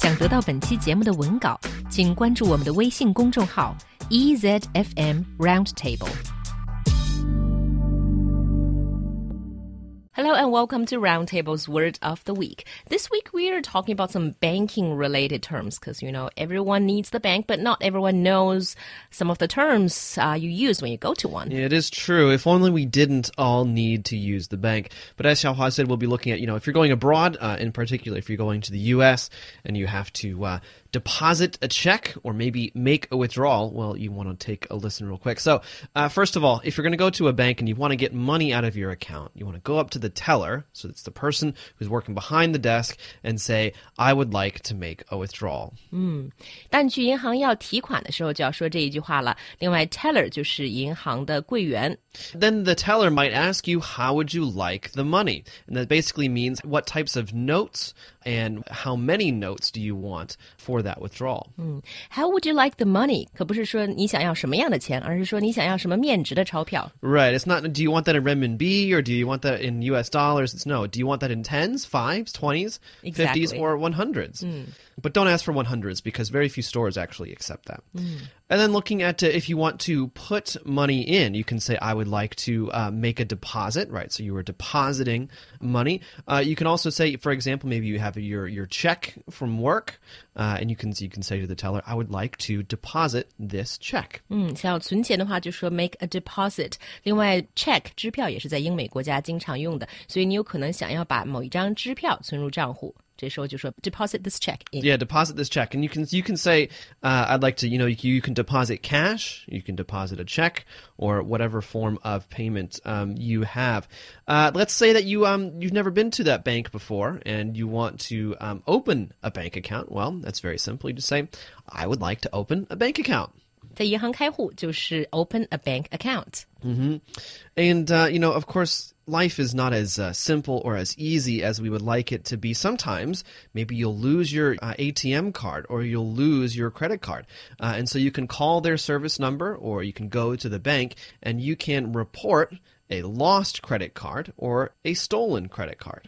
想得到本期节目的文稿，请关注我们的微信公众号 EZFM Roundtable。Hello and welcome to Roundtable's Word of the Week. This week we are talking about some banking related terms because you know everyone needs the bank, but not everyone knows some of the terms uh, you use when you go to one. Yeah, it is true. If only we didn't all need to use the bank. But as Xiaohua said, we'll be looking at, you know, if you're going abroad, uh, in particular, if you're going to the U.S. and you have to uh, deposit a check or maybe make a withdrawal, well, you want to take a listen real quick. So, uh, first of all, if you're going to go to a bank and you want to get money out of your account, you want to go up to the teller, so it's the person who's working behind the desk, and say, I would like to make a withdrawal. 嗯，但去银行要提款的时候就要说这一句话了。另外，teller 就是银行的柜员。Then the teller might ask you, How would you like the money? And that basically means what types of notes and how many notes do you want for that withdrawal? How would you like the money？可不是说你想要什么样的钱，而是说你想要什么面值的钞票。 Right. It's not, do you want that in renminbi or do you want that in US dollars? It's no. Do you want that in tens, fives, 20s, 50s, Exactly. or 100s? But don't ask for 100s because very few stores actually accept that. And then looking at uh, if you want to put money in, you can say, I would like to uh, make a deposit, right? So you were depositing money. Uh, you can also say, for example, maybe you have your, your check from work, uh, and you can, you can say to the teller, I would like to deposit this check. 嗯，想要存钱的话，就说 make a deposit。另外，check 支票也是在英美国家经常用的，所以你有可能想要把某一张支票存入账户， 这时候就说 deposit this check in。 Yeah, deposit this check, and you can you can say, uh, "I'd like to," you know, you, you can deposit cash, you can deposit a check, or whatever form of payment um, you have. Uh, let's say that you um you've never been to that bank before, and you want to um, open a bank account. Well, that's very simple. You just say, "I would like to open a bank account." 在银行开户就是 open a bank account。 And, uh, you know, of course, life is not as uh, simple or as easy as we would like it to be. Sometimes maybe you'll lose your uh, ATM card or you'll lose your credit card. Uh, and so you can call their service number or you can go to the bank and you can report a lost credit card or a stolen credit card.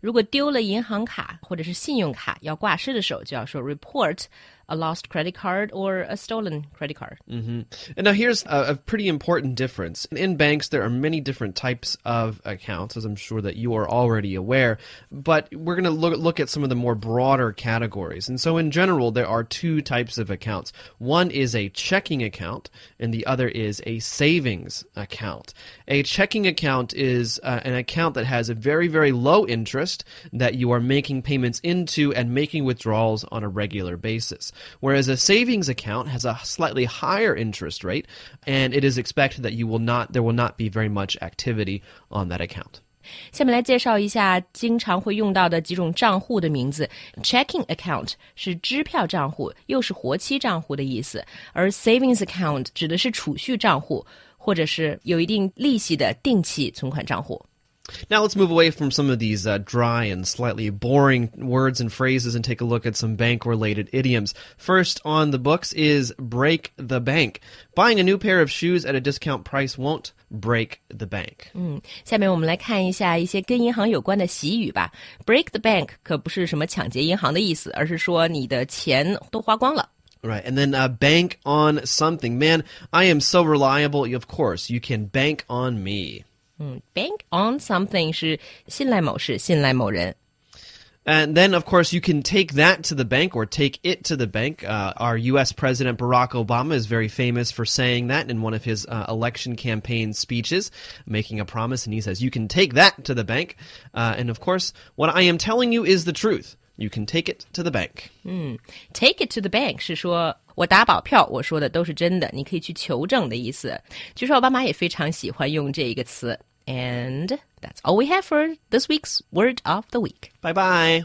如果丢了银行卡或者是信用卡要挂失的时候，就要说 report a lost credit card or a stolen credit card。 And now here's a, a pretty important difference. In banks, there are many different types of accounts, as I'm sure that you are already aware. But we're going to look, look at some of the more broader categories. And so, in general, there are two types of accounts. One is a checking account, and the other is a savings account. A checking account is uh, an account that has a very, very low interest that you are making payments into and making withdrawals on a regular basis. Whereas a savings account has a slightly higher interest rate, and it is expected that you will not there will not be very much activity on that account. 下面来介绍一下经常会用到的几种账户的名字。Checking account 是支票账户，又是活期账户的意思，而 savings account 指的是储蓄账户，或者是有一定利息的定期存款账户。 Now let's move away from some of these uh, dry and slightly boring words and phrases and take a look at some bank related idioms. First on the books is break the bank. Buying a new pair of shoes at a discount price won't break the bank. 下面我们来看一下一些跟银行有关的习语吧。Break the bank 可不是什么抢劫银行的意思，而是说你的钱都花光了。 Right, and then uh, bank on something. Man, I am so reliable. Of course, you can bank on me. Bank on something 是信赖某事，信赖某人。 And then, of course, you can take that to the bank or take it to the bank. Uh, our U.S. President Barack Obama is very famous for saying that in one of his uh, election campaign speeches, making a promise, and he says, You can take that to the bank. Uh, and of course, what I am telling you is the truth. You can take it to the bank. Take it to the bank 是说我打保票，我说的都是真的，你可以去求证的意思。据说奥巴马也非常喜欢用这一个词。 And that's all we have for this week's word of the week. Bye bye.